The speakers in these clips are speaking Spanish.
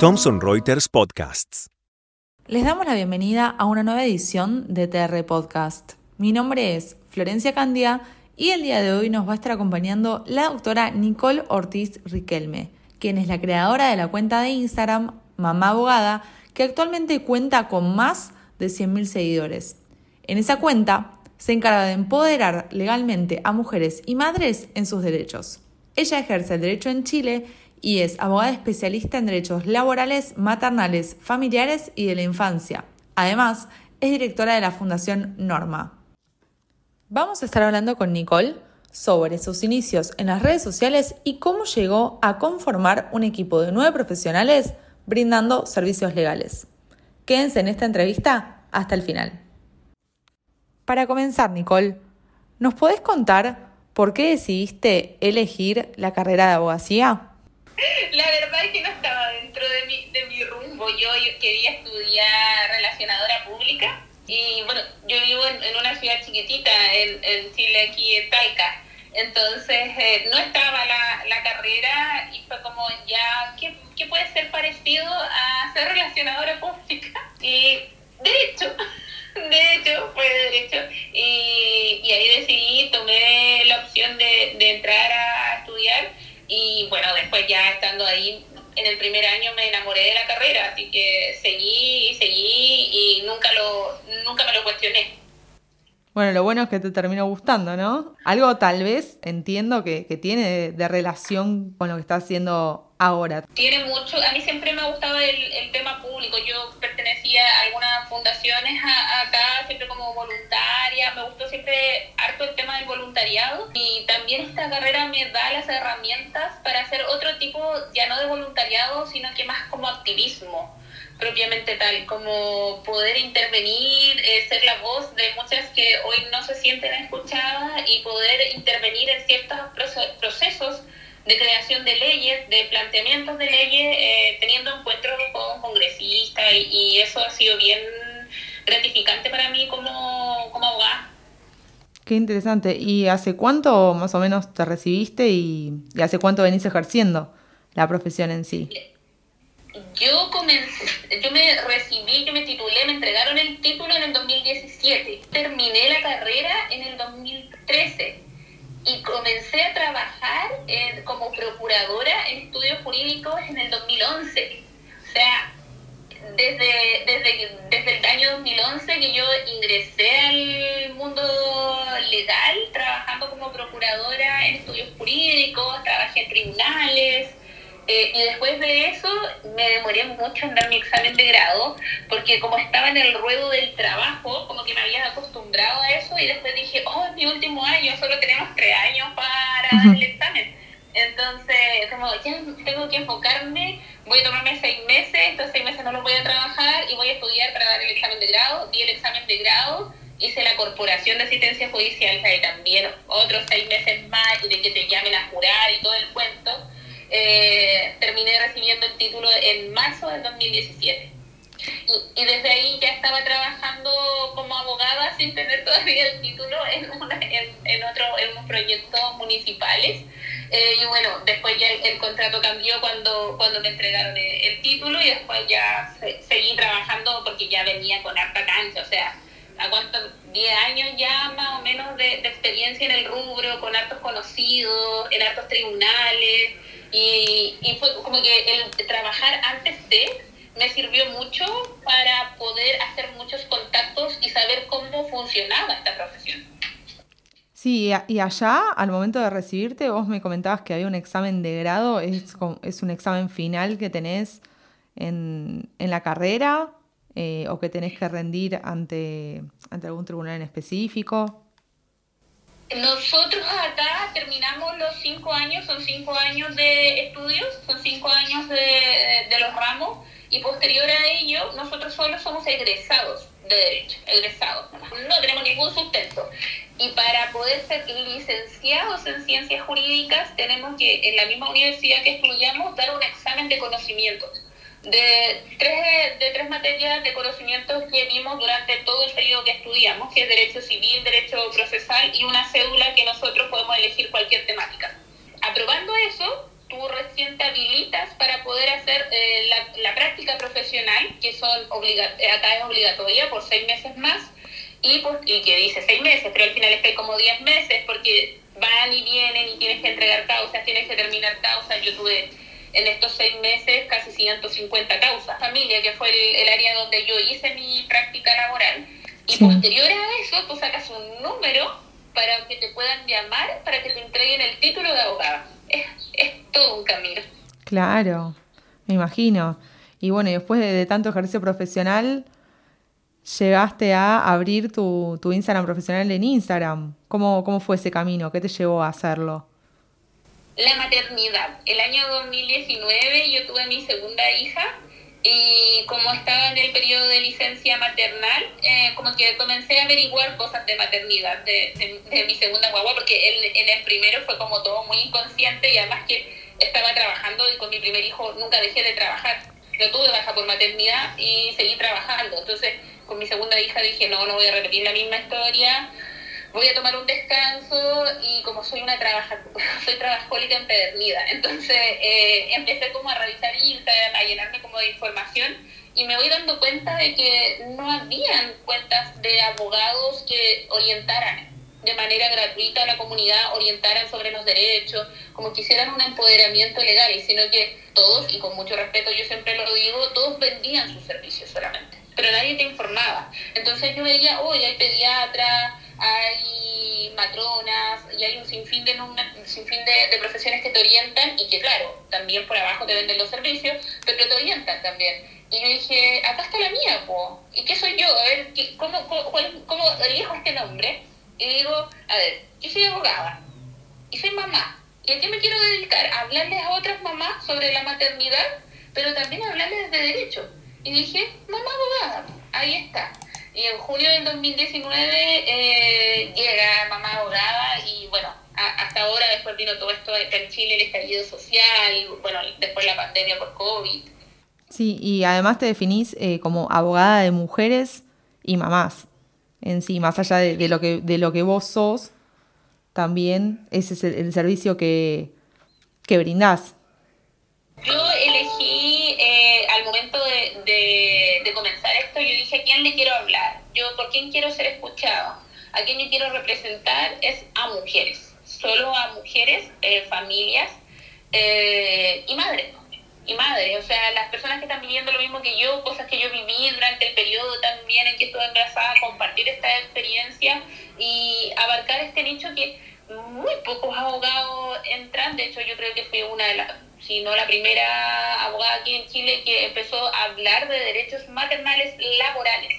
Thomson Reuters Podcasts. Les damos la bienvenida a una nueva edición de TR Podcast. Mi nombre es Florencia Candia y el día de hoy nos va a estar acompañando la doctora Nicole Ortiz Riquelme, quien es la creadora de la cuenta de Instagram Mamá Abogada, que actualmente cuenta con más de 100.000 seguidores. En esa cuenta se encarga de empoderar legalmente a mujeres y madres en sus derechos. Ella ejerce el derecho en Chile y es abogada especialista en derechos laborales, maternales, familiares y de la infancia. Además, es directora de la Fundación Norma. Vamos a estar hablando con Nicole sobre sus inicios en las redes sociales y cómo llegó a conformar un equipo de nueve profesionales brindando servicios legales. Quédense en esta entrevista hasta el final. Para comenzar, Nicole, ¿nos podés contar por qué decidiste elegir la carrera de abogacía? La verdad es que no estaba dentro de mi, de mi rumbo. Yo, quería estudiar relacionadora pública y bueno, yo vivo en, una ciudad chiquitita en, en, Chile, aquí en Talca. Entonces eh, no estaba la, la, carrera y fue como ya, ¿qué, ¿qué puede ser parecido a ser relacionadora pública? Y derecho. De hecho, fue derecho. Y, y, ahí decidí, tomé la opción de, de, entrar a estudiar. Y bueno, después ya estando ahí en el primer año me enamoré de la carrera, así que seguí y seguí y nunca, lo, nunca me lo cuestioné. Bueno, lo bueno es que te terminó gustando, ¿no? Algo tal vez entiendo que, que tiene de, de, relación con lo que estás haciendo ahora. Tiene mucho, a mí siempre me ha gustado el, el tema público. Yo fundaciones a, acá, siempre como voluntaria. Me gustó siempre harto el tema del voluntariado. Y también esta carrera me da las herramientas para hacer otro tipo, ya no de voluntariado, sino que más como activismo propiamente tal, como poder intervenir, eh, ser la voz de muchas que hoy no se sienten escuchadas y poder intervenir en ciertos procesos de creación de leyes, de planteamientos de leyes, eh, teniendo encuentros con congresistas y, y, eso ha sido bien gratificante para mí como, como abogada. Qué interesante. ¿Y hace cuánto más o menos te recibiste y, y hace cuánto venís ejerciendo la profesión en sí? Yo comencé, yo me recibí, yo me titulé, me entregaron el título en el 2017. Terminé la carrera en el 2013 y comencé a trabajar en, como procuradora en estudios jurídicos en el 2011. O sea, desde, desde, 2011 que yo ingresé al mundo legal, trabajando como procuradora en estudios jurídicos, trabajé en tribunales, eh, y después de eso me demoré mucho en dar mi examen de grado, porque como estaba en el ruedo del trabajo, como que me había acostumbrado a eso y después dije, oh, es mi último año, solo tenemos tres años para dar el examen. Entonces, como ya tengo que enfocarme, voy a tomarme seis meses, estos seis meses no los voy a trabajar y voy a estudiar para dar el examen de grado. Di el examen de grado, hice la corporación de asistencia judicial, y también otros seis meses más, y de que te llamen a jurar y todo el cuento eh, terminé recibiendo el título en marzo del 2017. Y, y, desde ahí ya estaba trabajando como abogada sin tener todavía el título en, en, en, otro, en unos proyectos municipales. Eh, y bueno, después ya el, contrato cambió cuando, cuando me entregaron el, título y después ya se, seguí trabajando porque ya venía con harta cancha, o sea, ¿a cuánto? 10 años ya más o menos de, de experiencia en el rubro, con hartos conocidos, en hartos tribunales. Y, y fue como que el trabajar antes de me sirvió mucho para poder hacer muchos contactos y saber cómo funcionaba esta profesión. Sí, y allá, al momento de recibirte, vos me comentabas que había un examen de grado, es, es un examen final que tenés en, en la carrera eh, o que tenés que rendir ante, ante algún tribunal en específico. Nosotros acá terminamos los cinco años, son cinco años de estudios, son cinco años de, de los ramos y posterior a ello nosotros solo somos egresados de derecho, egresados, no tenemos ningún sustento. Y para poder ser licenciados en ciencias jurídicas tenemos que en la misma universidad que estudiamos dar un examen de conocimientos de tres, de tres materias de conocimientos que vimos durante todo el periodo que estudiamos, que es Derecho Civil, Derecho Procesal y una cédula que nosotros podemos elegir cualquier temática. aprobando eso, tú recién te habilitas para poder hacer eh, la, la, práctica profesional, que son eh, acá es obligatoria por seis meses más, y, por, y que dice seis meses, pero al final está como diez meses, porque van y vienen y tienes que entregar causas, tienes que terminar causas. Yo tuve en estos seis meses casi 150 causas. Familia, que fue el, área donde yo hice mi práctica laboral. Y posterior a eso, tú sacas un número para que te puedan llamar, para que te entreguen el título de abogada. Es, es todo un camino. Claro, me imagino. Y bueno, y después de, tanto ejercicio profesional, llegaste a abrir tu, tu, Instagram profesional en Instagram. ¿Cómo, ¿Cómo fue ese camino? ¿Qué te llevó a hacerlo? La maternidad. El año 2019 yo tuve mi segunda hija y como estaba en el periodo de licencia maternal, eh, como que comencé a averiguar cosas de maternidad de, de, mi segunda guagua, porque el, en el primero fue como todo muy inconsciente y además que estaba trabajando y con mi primer hijo nunca dejé de trabajar. No tuve baja por maternidad y seguí trabajando. Entonces, con mi segunda hija dije, no, no voy a repetir la misma historia voy a tomar un descanso y como soy una trabaja, soy trabajólica empedernida, entonces eh, empecé como a revisar Instagram, a llenarme como de información y me voy dando cuenta de que no habían cuentas de abogados que orientaran de manera gratuita a la comunidad, orientaran sobre los derechos, como que hicieran un empoderamiento legal, sino que todos, y con mucho respeto yo siempre lo digo, todos vendían sus servicios solamente, pero nadie te informaba. Entonces yo veía, hoy hay pediatras, hay matronas y hay un sinfín de, un sinfín de, profesiones que te orientan y que claro, también por abajo te venden los servicios, pero te orientan también. Y yo dije, acá está la mía, po. ¿y qué soy yo? A ver, ¿cómo, cómo, cómo elijo este nombre? Y digo, a ver, yo soy abogada y soy mamá. ¿Y a qué me quiero dedicar? A hablarles a otras mamás sobre la maternidad, pero también a hablarles de derecho. Y dije, mamá abogada, ahí está. Y en julio del 2019 eh, llega mamá abogada y bueno, hasta ahora después vino todo esto en Chile, el estallido social, bueno, después la pandemia por COVID. Sí, y además te definís eh, como abogada de mujeres y mamás en sí, más allá de, lo, que, de lo que vos sos, también ese es el, servicio que, que brindás. Yo elegí eh, al momento de, de, comenzar esto, yo dije a quién le quiero hablar, yo por quién quiero ser escuchado, a quién yo quiero representar es a mujeres, solo a mujeres, eh, familias eh, y madres y madres, o sea, las personas que están viviendo lo mismo que yo, cosas que yo viví durante el periodo también en que estuve embarazada, compartir esta experiencia y abarcar este nicho que muy pocos abogados entran, de hecho yo creo que fui una de las si no la primera abogada aquí en Chile que empezó a hablar de derechos maternales laborales.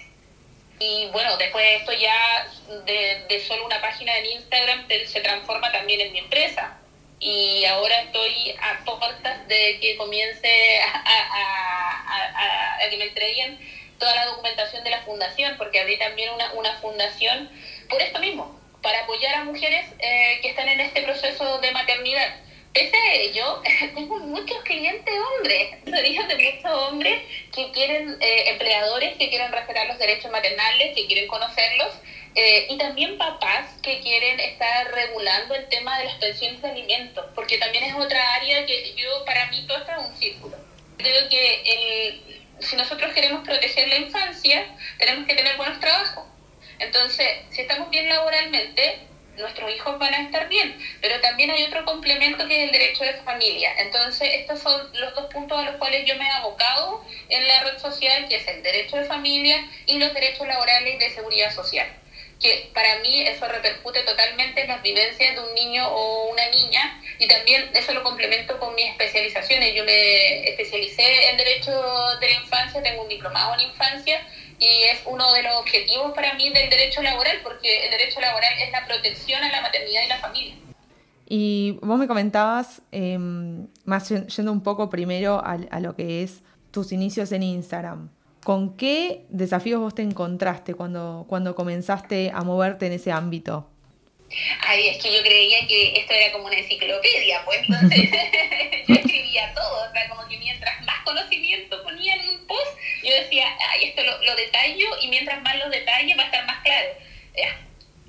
Y bueno, después de esto ya de, de solo una página en Instagram se transforma también en mi empresa. Y ahora estoy a puertas de que comience a, a, a, que me entreguen toda la documentación de la fundación, porque abrí también una, una fundación por esto mismo, para apoyar a mujeres eh, que están en este proceso de maternidad Pese a ello, tengo muchos clientes hombres, hijos de muchos hombres que quieren, eh, empleadores que quieren respetar los derechos maternales, que quieren conocerlos, eh, y también papás que quieren estar regulando el tema de las pensiones de alimentos, porque también es otra área que yo, para mí, todo esto es un círculo. Creo que el, si nosotros queremos proteger la infancia, tenemos que tener buenos trabajos. Entonces, si estamos bien laboralmente, nuestros hijos van a estar bien, pero también hay otro complemento que es el derecho de familia. Entonces, estos son los dos puntos a los cuales yo me he abocado en la red social, que es el derecho de familia y los derechos laborales de seguridad social. Que para mí eso repercute totalmente en las vivencias de un niño o una niña y también eso lo complemento con mis especializaciones. Yo me especialicé en derecho de la infancia, tengo un diplomado en infancia y es uno de los objetivos para mí del derecho laboral, porque el derecho laboral es la protección a la maternidad y la familia. Y vos me comentabas, em, más yendo un poco primero a, a, lo que es tus inicios en Instagram, ¿con qué desafíos vos te encontraste cuando, cuando comenzaste a moverte en ese ámbito? Ay, es que yo creía que esto era como una enciclopedia, pues entonces yo escribía todo, o sea, como que mientras más conocimiento ponía en un post, yo decía, ay, esto lo, lo detallo y mientras más lo detalle va a estar más claro. Ya,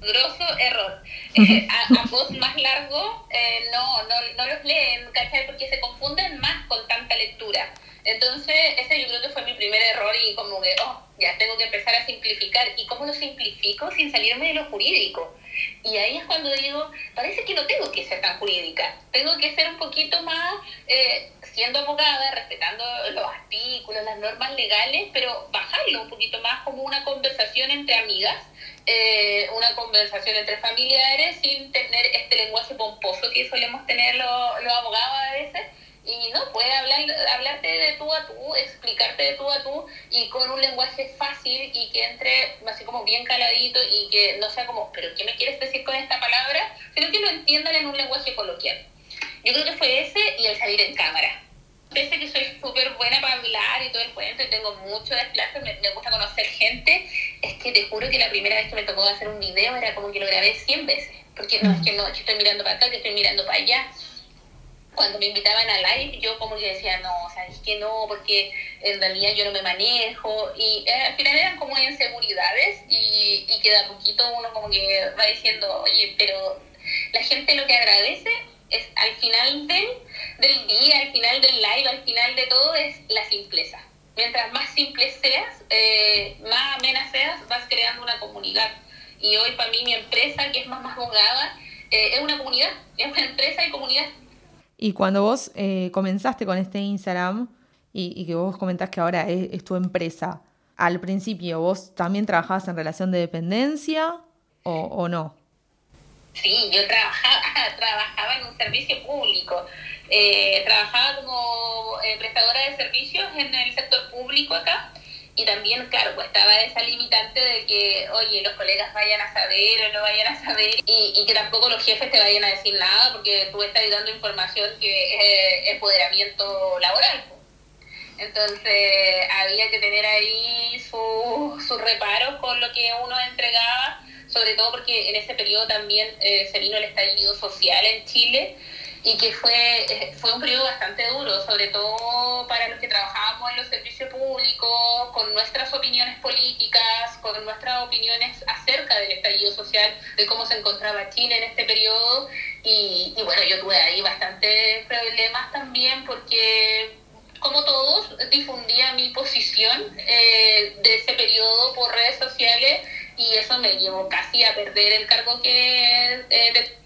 grosso error. Eh, a, a, post más largo, eh, no, no, no, leen, ¿cachai? Porque se confunden más con tanta lectura. Entonces, ese yo creo que fue mi primer error y como que, oh, ya tengo que empezar a simplificar. ¿Y cómo lo simplifico sin salirme de lo jurídico? Y ahí es cuando digo, parece que no tengo que ser tan jurídica, tengo que ser un poquito más, eh, siendo abogada, respetando los artículos, las normas legales, pero bajarlo un poquito más como una conversación entre amigas, eh, una conversación entre familiares sin tener este lenguaje pomposo que solemos tener los, los abogados a veces y no puede hablar, hablarte de tú a tú, explicarte de tú a tú y con un lenguaje fácil y que entre así como bien caladito y que no sea como, pero ¿qué me quieres decir con esta palabra? Sino que lo entiendan en un lenguaje coloquial. Yo creo que fue ese y el salir en cámara. Pese que soy súper buena para hablar y todo el cuento y tengo mucho desplazo, me, me gusta conocer gente, es que te juro que la primera vez que me tocó hacer un video era como que lo grabé 100 veces. Porque no, es que no, que estoy mirando para acá, que estoy mirando para allá cuando me invitaban a live, yo como que decía, no, sabes que no, porque en realidad yo no me manejo. Y eh, al final eran como inseguridades y, y que de a poquito uno como que va diciendo, oye, pero la gente lo que agradece es al final del, del día, al final del live, al final de todo, es la simpleza. Mientras más simple seas, eh, más amena seas, vas creando una comunidad. Y hoy para mí mi empresa, que es más más abogada, eh, es una comunidad, es una empresa y comunidad. Y cuando vos eh, comenzaste con este Instagram y, que vos comentás que ahora es, tu empresa, al principio vos también trabajabas en relación de dependencia o, no? Sí, yo trabajaba, en un servicio público. Eh, trabajaba como eh, prestadora de servicios en el sector público acá y también, claro, pues estaba esa limitante de que, oye, los colegas vayan a saber o no vayan a saber y, y que tampoco los jefes te vayan a decir nada porque tú estás dando información que es empoderamiento laboral. Entonces había que tener ahí sus su reparos con lo que uno entregaba, sobre todo porque en ese periodo también eh, se vino el estallido social en Chile y que fue, eh, fue un periodo bastante duro, sobre todo para los que trabajábamos en los servicios públicos, con nuestras opiniones políticas, con nuestras opiniones acerca del estallido social, de cómo se encontraba Chile en este periodo. Y, bueno, yo tuve ahí bastantes problemas también porque como todos, difundía mi posición eh, de ese periodo por redes sociales y eso me llevó casi a perder el cargo que eh,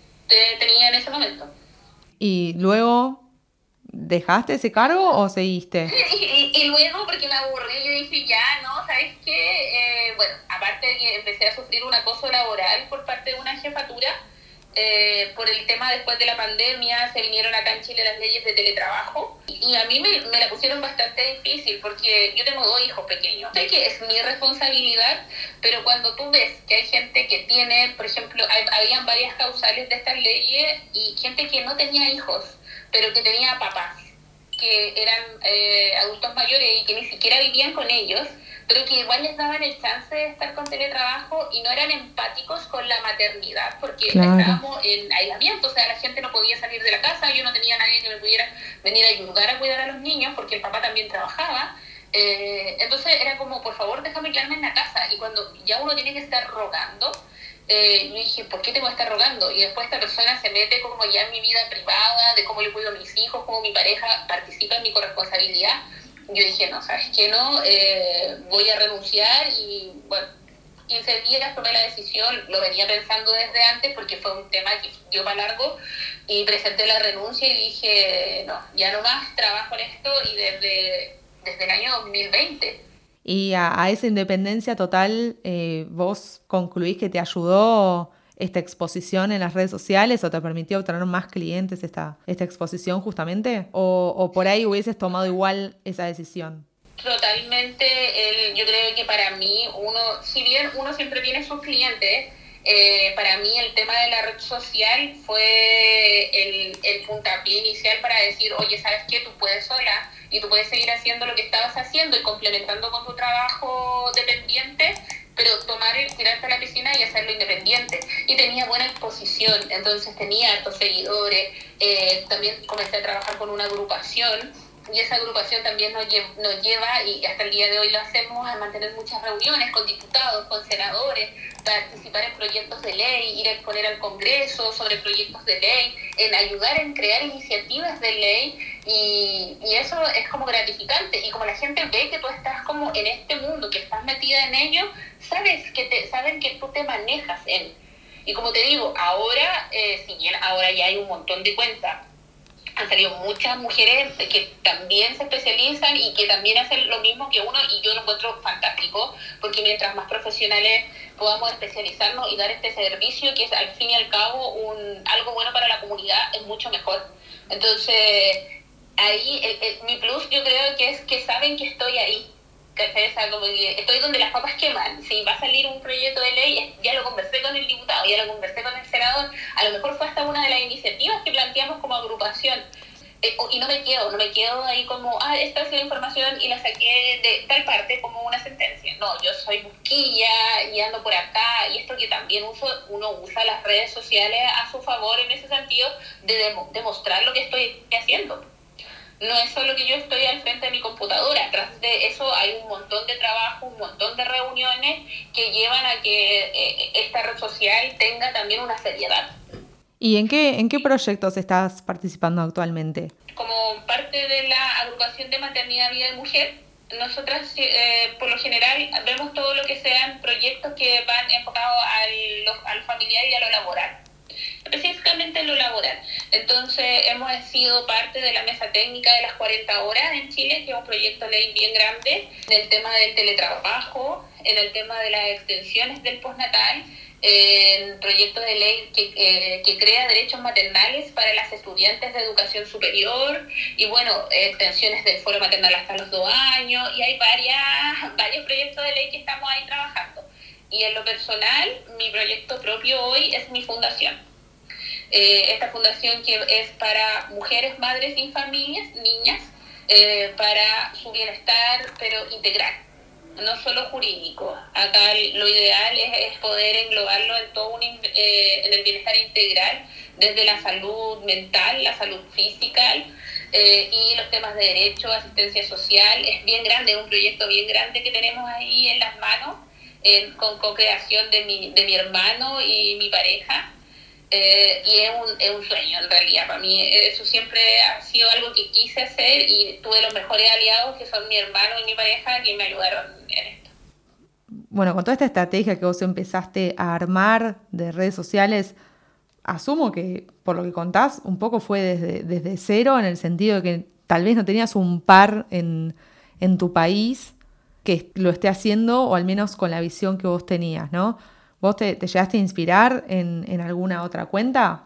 tenía en ese momento. ¿Y luego dejaste ese cargo o seguiste? Y, luego, porque me aburrí, yo dije, ya, no, ¿sabes qué? Eh, bueno, aparte de que empecé a sufrir un acoso laboral por parte de una jefatura, eh, por el tema después de la pandemia, se vinieron acá en Chile las leyes de teletrabajo y a mí me, la pusieron bastante difícil porque yo tengo dos hijos pequeños. Sé que es mi responsabilidad, pero cuando tú ves que hay gente que tiene, por ejemplo, habían varias causales de estas leyes y gente que no tenía hijos, pero que tenía papás que eran eh, adultos mayores y que ni siquiera vivían con ellos, pero que igual les daban el chance de estar con teletrabajo y no eran empáticos con la maternidad, porque estábamos en aislamiento, o sea, la gente no podía salir de la casa, yo no tenía nadie que me pudiera venir a ayudar a cuidar a los niños, porque el papá también trabajaba. Eh, entonces era como, por favor, déjame quedarme en la casa. Y cuando ya uno tiene que estar rogando, eh, yo dije, ¿por qué tengo que estar rogando? Y después esta persona se mete como ya en mi vida privada, de cómo yo cuido a mis hijos, cómo mi pareja participa en mi corresponsabilidad. Yo dije, no, ¿sabes qué? No, eh, voy a renunciar y bueno, 15 días tomé la decisión, lo venía pensando desde antes porque fue un tema que dio para largo y presenté la renuncia y dije, no, ya no más trabajo en esto y desde, desde el año 2020 y a, esa independencia total, eh, ¿vos concluís que te ayudó esta exposición en las redes sociales o te permitió obtener más clientes esta, esta exposición justamente? ¿O, ¿O, por ahí hubieses tomado igual esa decisión? Totalmente, yo creo que para mí, uno, si bien uno siempre tiene sus clientes, eh, para mí el tema de la red social fue el, el puntapié inicial para decir, oye, ¿sabes qué? Tú puedes sola y tú puedes seguir haciendo lo que estabas haciendo y complementando con tu trabajo dependiente, pero tomar el tirarte a la piscina y hacerlo independiente. Y tenía buena exposición, entonces tenía estos seguidores. Eh, también comencé a trabajar con una agrupación y esa agrupación también nos, lleva, y hasta el día de hoy lo hacemos, a mantener muchas reuniones con diputados, con senadores, participar en proyectos de ley, ir a exponer al Congreso sobre proyectos de ley, en ayudar en crear iniciativas de ley, y, y eso es como gratificante, y como la gente ve que tú estás como en este mundo, que estás metida en ello, sabes que te, saben que tú te manejas en... Y como te digo, ahora, eh, si bien ahora ya hay un montón de cuentas, han salido muchas mujeres que también se especializan y que también hacen lo mismo que uno y yo lo encuentro fantástico porque mientras más profesionales podamos especializarnos y dar este servicio que es al fin y al cabo un, algo bueno para la comunidad es mucho mejor. Entonces, ahí mi plus yo creo que es que saben que estoy ahí como estoy donde las papas queman. Si va a salir un proyecto de ley, ya lo conversé con el diputado, ya lo conversé con el senador, a lo mejor fue hasta una de las iniciativas que planteamos como agrupación. Eh, y no me quedo, no me quedo ahí como, ah, esta es la información y la saqué de tal parte como una sentencia. No, yo soy busquilla y ando por acá y esto que también uso, uno usa las redes sociales a su favor en ese sentido de demostrar lo que estoy haciendo no es solo que yo estoy al frente de mi computadora, tras de eso hay un montón de trabajo, un montón de reuniones que llevan a que eh, esta red social tenga también una seriedad. ¿Y en qué, en qué proyectos estás participando actualmente? Como parte de la agrupación de maternidad, vida y mujer, nosotras eh, por lo general vemos todo lo que sean proyectos que van enfocados al, al familiar y a lo laboral específicamente en lo laboral. Entonces, hemos sido parte de la mesa técnica de las 40 horas en Chile, que es un proyecto de ley bien grande, en el tema del teletrabajo, en el tema de las extensiones del postnatal, en proyecto de ley que, eh, que, crea derechos maternales para las estudiantes de educación superior y bueno, extensiones del foro maternal hasta los dos años y hay varias, varios proyectos de ley que estamos ahí trabajando. Y en lo personal, mi proyecto propio hoy es mi fundación. Eh, esta fundación que es para mujeres, madres y familias, niñas, eh, para su bienestar, pero integral, no solo jurídico. Acá lo ideal es, poder englobarlo en todo un, eh, en el bienestar integral, desde la salud mental, la salud física y los temas de derecho, asistencia social. Es bien grande, es un proyecto bien grande que tenemos ahí en las manos, con co-creación de mi, de mi hermano y mi pareja. Eh, y es un, es un sueño en realidad para mí. Eso siempre ha sido algo que quise hacer y tuve los mejores aliados que son mi hermano y mi pareja que me ayudaron en esto. Bueno, con toda esta estrategia que vos empezaste a armar de redes sociales, asumo que por lo que contás, un poco fue desde, desde cero en el sentido de que tal vez no tenías un par en, en tu país que lo esté haciendo o al menos con la visión que vos tenías, ¿no? ¿Vos te, llegaste a inspirar en, alguna otra cuenta?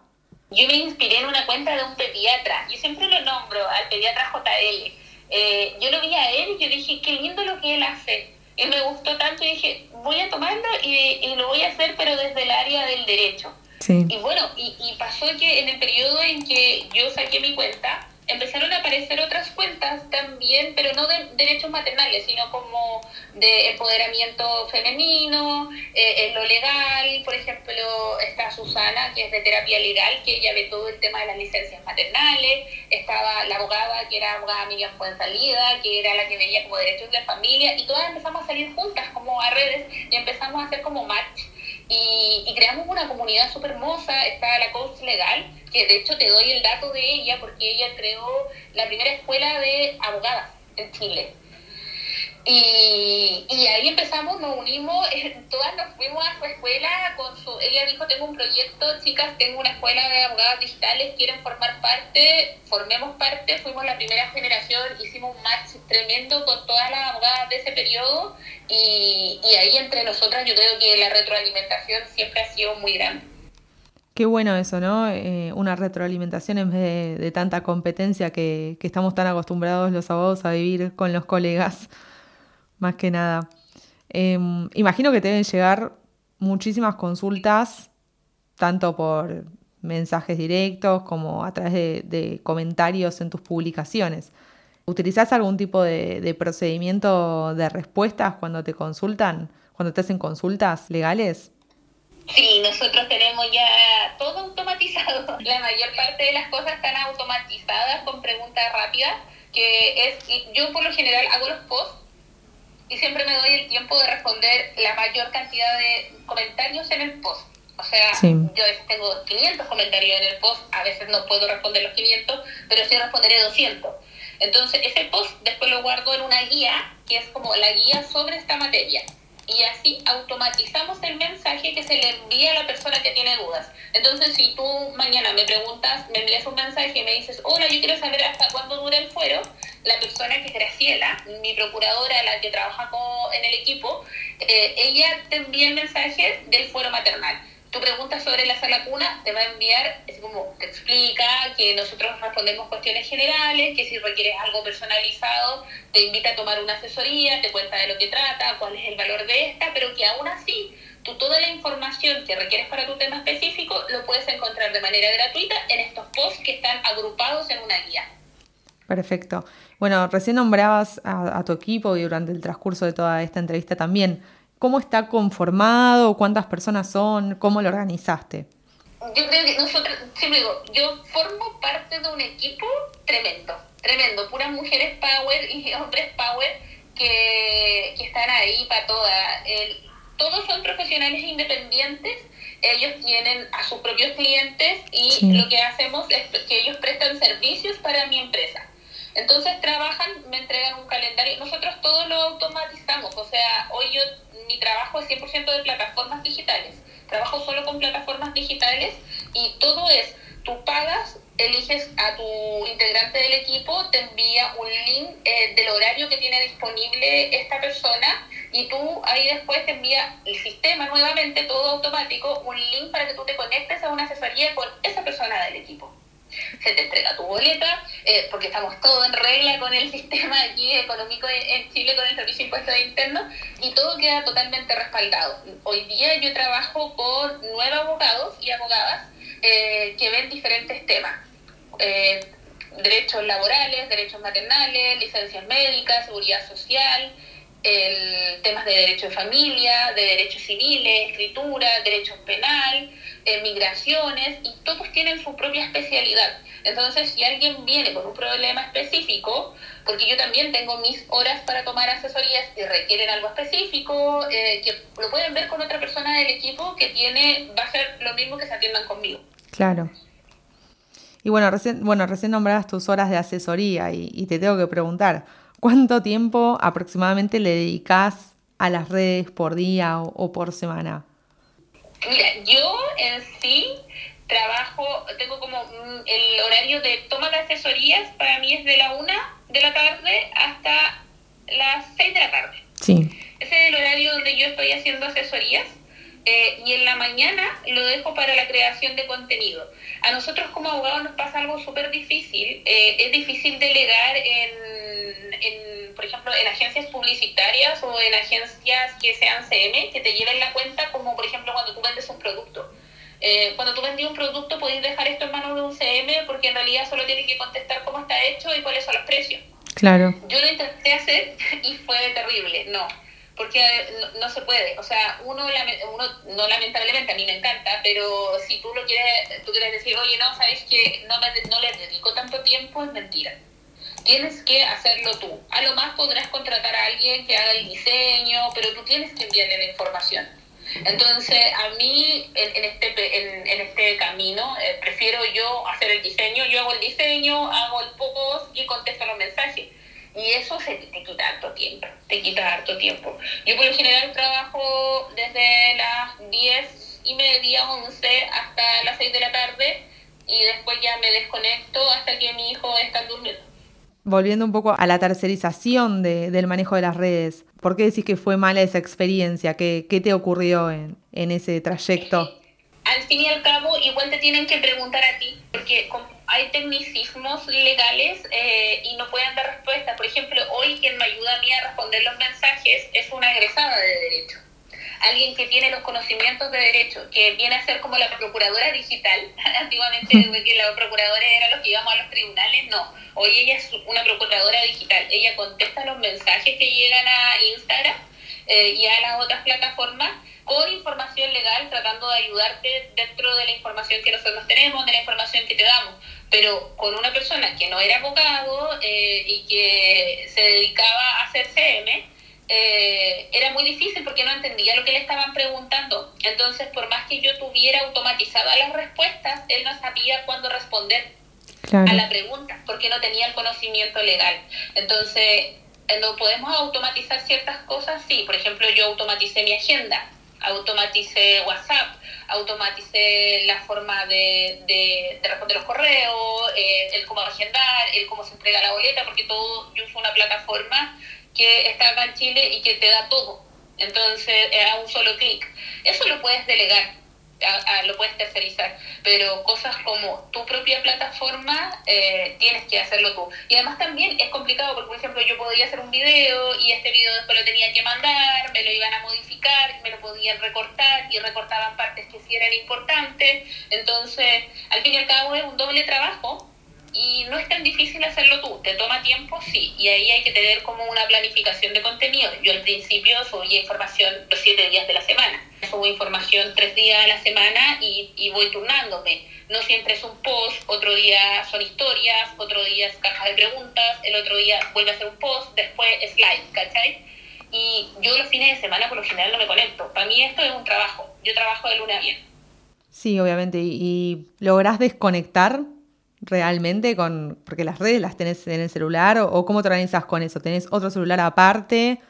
Yo me inspiré en una cuenta de un pediatra. Yo siempre lo nombro al pediatra JL. Eh, yo lo vi a él y yo dije, qué lindo lo que él hace. Y me gustó tanto y dije, voy a tomarlo y, lo voy a hacer, pero desde el área del derecho. Y bueno, y, y pasó que en el periodo en que yo saqué mi cuenta, empezaron a aparecer otras cuentas también, pero no de derechos maternales, sino como de empoderamiento femenino, eh, en lo legal, por ejemplo, está Susana, que es de terapia legal, que ella ve todo el tema de las licencias maternales, estaba la abogada, que era abogada Miriam Salida, que era la que veía como derechos de familia, y todas empezamos a salir juntas como a redes y empezamos a hacer como match y, creamos una comunidad súper hermosa. Está la coach legal, que de hecho te doy el dato de ella porque ella creó la primera escuela de abogadas en Chile. Y, y, ahí empezamos, nos unimos, todas nos fuimos a su escuela con su, ella dijo, tengo un proyecto, chicas, tengo una escuela de abogadas digitales, quieren formar parte, formemos parte, fuimos la primera generación, hicimos un match tremendo con todas las abogadas de ese periodo y, y ahí entre nosotras yo creo que la retroalimentación siempre ha sido muy grande. Qué bueno eso, ¿no? Eh, una retroalimentación en vez de, tanta competencia que, que estamos tan acostumbrados los abogados a vivir con los colegas más que nada. Em, imagino que te deben llegar muchísimas consultas, tanto por mensajes directos como a través de, comentarios en tus publicaciones. ¿Utilizas algún tipo de, procedimiento de respuestas cuando te consultan, cuando te hacen consultas legales? Sí, nosotros tenemos ya todo automatizado. La mayor parte de las cosas están automatizadas con preguntas rápidas que es, yo por lo general hago los posts y siempre me doy el tiempo de responder la mayor cantidad de comentarios en el post. O sea, yo tengo 500 comentarios en el post, a veces no puedo responder los 500, pero sí responderé 200. Entonces, ese post después lo guardo en una guía, que es como la guía sobre esta materia y así automatizamos el mensaje que se le envía a la persona que tiene dudas. Entonces, si tú mañana me preguntas, me envías un mensaje y me dices, hola, yo quiero saber hasta cuándo dura el fuero, la persona que es Graciela, mi procuradora, la que trabaja en el equipo, eh, ella te envía el mensaje del fuero maternal tu pregunta sobre la sala cuna te va a enviar, es como te explica que nosotros respondemos cuestiones generales, que si requieres algo personalizado, te invita a tomar una asesoría, te cuenta de lo que trata, cuál es el valor de esta, pero que aún así tú toda la información que requieres para tu tema específico lo puedes encontrar de manera gratuita en estos posts que están agrupados en una guía. Perfecto. Bueno, recién nombrabas a, a tu equipo y durante el transcurso de toda esta entrevista también ¿Cómo está conformado? ¿Cuántas personas son? ¿Cómo lo organizaste? Yo creo que nosotros, siempre digo, yo formo parte de un equipo tremendo, tremendo, puras mujeres power y hombres power que, están ahí para todas. todos son profesionales independientes, ellos tienen a sus propios clientes y lo que hacemos es que ellos prestan servicios para mi empresa. Entonces trabajan, me entregan un calendario, nosotros todo lo automatizamos, o sea, hoy yo trabajo es 100% de plataformas digitales. Trabajo solo con plataformas digitales y todo es, tú pagas, eliges a tu integrante del equipo, te envía un link eh, del horario que tiene disponible esta persona y tú ahí después te envía el sistema nuevamente, todo automático, un link para que tú te conectes a una asesoría con esa persona del equipo se te entrega tu boleta, eh, porque estamos todos en regla con el sistema aquí económico en Chile, con el Servicio de Impuestos Internos, y todo queda totalmente respaldado. Hoy día yo trabajo con nueve abogados y abogadas eh, que ven diferentes temas. Eh, derechos laborales, derechos maternales, licencias médicas, seguridad social, el, temas de derecho de familia, de derechos civiles, escritura, derechos penal, migraciones, y todos tienen su propia especialidad. Entonces, si alguien viene con un problema específico, porque yo también tengo mis horas para tomar asesorías y requieren algo específico, eh, que lo pueden ver con otra persona del equipo que tiene, va a ser lo mismo que se atiendan conmigo. Claro. Y bueno, recién, bueno, recién nombradas tus horas de asesoría y te tengo que preguntar, ¿Cuánto tiempo aproximadamente le dedicas a las redes por día o, por semana? Mira, yo en sí trabajo, tengo como el horario de toma de asesorías, para mí es de la una de la tarde hasta las seis de la tarde. Sí. Ese es el horario donde yo estoy haciendo asesorías. Eh, y en la mañana lo dejo para la creación de contenido. A nosotros como abogados nos pasa algo súper difícil. Eh, es difícil delegar en, en agencias publicitarias o en agencias que sean CM, que te lleven la cuenta, como por ejemplo cuando tú vendes un producto. Eh, cuando tú vendes un producto podéis dejar esto en manos de un CM porque en realidad solo tienes que contestar cómo está hecho y cuáles son los precios. Claro. Yo lo intenté hacer y fue terrible. No, porque no, se puede. O sea, uno, uno, no lamentablemente, a mí me encanta, pero si tú lo quieres, tú quieres decir, oye, no, sabes que no, no le dedico tanto tiempo, es mentira. Tienes que hacerlo tú. A lo más podrás contratar a alguien que haga el diseño, pero tú tienes que enviarle la información. Entonces, a mí, en, este, en, este camino, eh, prefiero yo hacer el diseño. Yo hago el diseño, hago el post y contesto los mensajes y eso se te quita harto tiempo, te quita harto tiempo. Yo por lo general trabajo desde las 10 y media, 11 hasta las 6 de la tarde y después ya me desconecto hasta que mi hijo está durmiendo. Volviendo un poco a la tercerización de, del manejo de las redes, ¿por qué decís que fue mala esa experiencia? ¿Qué, qué te ocurrió en, en ese trayecto? al fin y al cabo, igual te tienen que preguntar a ti, porque hay tecnicismos legales eh, y no pueden dar respuesta. Por ejemplo, hoy quien me ayuda a mí a responder los mensajes es una egresada de derecho. Alguien que tiene los conocimientos de derecho, que viene a ser como la procuradora digital. Antiguamente la procuradora era los que íbamos a los tribunales, no. Hoy ella es una procuradora digital. Ella contesta los mensajes que llegan a Instagram eh, y a las otras plataformas con información legal, tratando de ayudarte dentro de la información que nosotros tenemos, de la información que te damos. Pero con una persona que no era abogado eh, y que se dedicaba a hacer CM, eh, era muy difícil porque no entendía lo que le estaban preguntando. Entonces, por más que yo tuviera automatizadas las respuestas, él no sabía cuándo responder a la pregunta porque no tenía el conocimiento legal. Entonces, no podemos automatizar ciertas cosas, sí. Por ejemplo, yo automaticé mi agenda, automaticé WhatsApp, automaticé la forma de, de, responder los correos, eh, el cómo agendar, el cómo se entrega la boleta, porque todo, yo uso una plataforma que está acá en Chile y que te da todo. Entonces, a un solo clic. Eso lo puedes delegar lo puedes tercerizar, pero cosas como tu propia plataforma eh, tienes que hacerlo tú. Y además también es complicado porque, por ejemplo, yo podía hacer un video y este video después lo tenía que mandar, me lo iban a modificar, me lo podían recortar y recortaban partes que sí eran importantes. Entonces, al fin y al cabo es un doble trabajo y no es tan difícil hacerlo tú, te toma tiempo, sí, y ahí hay que tener como una planificación de contenido. Yo al principio subía información los siete días de la semana, subo información tres días a la semana y, y voy turnándome. No siempre es un post, otro día son historias, otro día es caja de preguntas, el otro día vuelve a ser un post, después slide, ¿cachai? Y yo los fines de semana por lo general no me conecto. Para mí esto es un trabajo, yo trabajo de luna a viernes. Sí, obviamente, y, y lográs desconectar realmente con, porque las redes las tenés en el celular o, cómo te organizas con eso, tenés otro celular aparte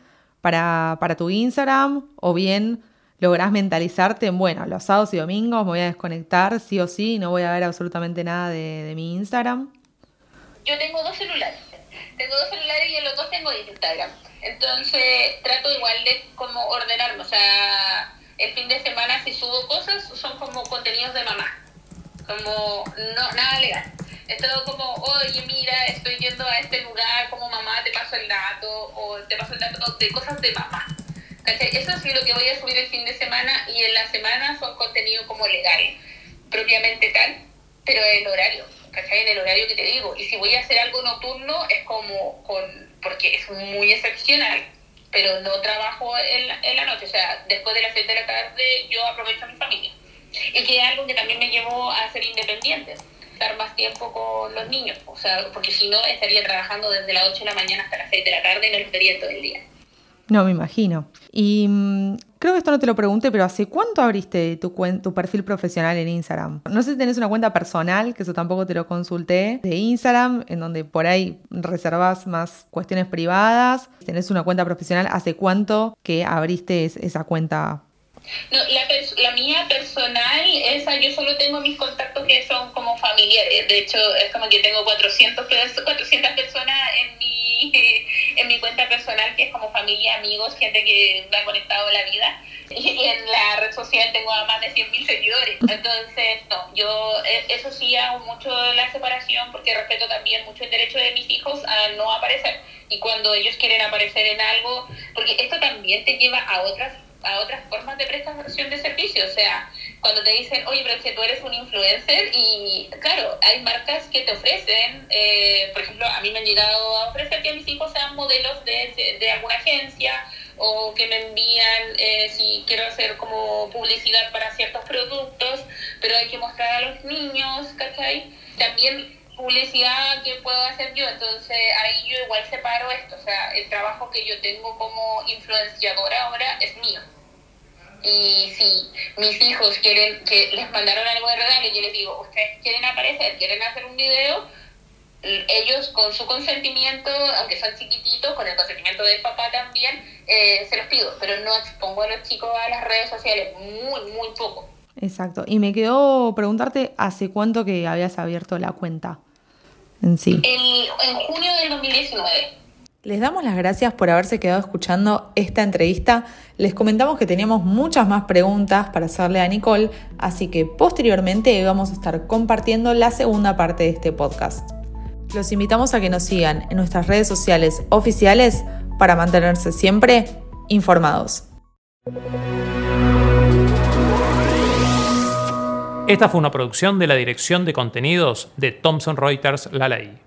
para, para tu Instagram o bien lográs mentalizarte en, bueno, los sábados y domingos me voy a desconectar sí o sí, no voy a ver absolutamente nada de, de mi Instagram. Yo tengo dos celulares, tengo dos celulares y en los dos tengo Instagram, entonces trato igual de como ordenarme, o sea, el fin de semana si subo cosas son como contenidos de mamá como no, nada legal. Es todo como, oye, mira, estoy yendo a este lugar, como mamá, te paso el dato, o te paso el dato de cosas de mamá. ¿Cachai? Eso sí lo que voy a subir el fin de semana y en la semana son contenido como legal, propiamente tal, pero el horario, ¿cachai? En el horario que te digo. Y si voy a hacer algo nocturno es como con, porque es muy excepcional, pero no trabajo en la, en la noche, o sea, después de las 7 de la tarde yo aprovecho a mi familia. Y que es algo que también me llevó a ser independiente, estar más tiempo con los niños, o sea, porque si no estaría trabajando desde las 8 de la mañana hasta las 6 de la tarde y no estaría todo el día. No, me imagino. Y mm, creo que esto no te lo pregunté, pero ¿hace cuánto abriste tu, tu perfil profesional en Instagram? No sé si tenés una cuenta personal, que eso tampoco te lo consulté, de Instagram, en donde por ahí reservas más cuestiones privadas. Tenés una cuenta profesional, ¿hace cuánto que abriste esa cuenta no, la, la mía personal, esa yo solo tengo mis contactos que son como familiares. De hecho, es como que tengo 400, 400 personas en mi, en mi cuenta personal, que es como familia, amigos, gente que me ha conectado la vida. Y en la red social tengo a más de 100.000 seguidores. Entonces, no, yo e, eso sí hago mucho la separación porque respeto también mucho el derecho de mis hijos a no aparecer. Y cuando ellos quieren aparecer en algo, porque esto también te lleva a otras a otras formas de prestación de servicio. O sea, cuando te dicen, oye, pero que tú eres un influencer y claro, hay marcas que te ofrecen, eh, por ejemplo, a mí me han llegado a ofrecer que mis hijos sean modelos de, de alguna agencia o que me envían eh, si quiero hacer como publicidad para ciertos productos, pero hay que mostrar a los niños, ¿cachai? También publicidad que puedo hacer yo, entonces ahí yo igual separo esto, o sea, el trabajo que yo tengo como influenciadora ahora es mío. Y si mis hijos quieren, que les mandaron algo de regalo yo les digo, ustedes quieren aparecer, quieren hacer un video, ellos con su consentimiento, aunque son chiquititos, con el consentimiento del papá también, eh, se los pido, pero no expongo a los chicos a las redes sociales, muy, muy poco. Exacto. Y me quedó preguntarte hace cuánto que habías abierto la cuenta en sí. En, junio del 2019. Les damos las gracias por haberse quedado escuchando esta entrevista. Les comentamos que teníamos muchas más preguntas para hacerle a Nicole, así que posteriormente vamos a estar compartiendo la segunda parte de este podcast. Los invitamos a que nos sigan en nuestras redes sociales oficiales para mantenerse siempre informados. Esta fue una producción de la Dirección de Contenidos de Thomson Reuters La Ley.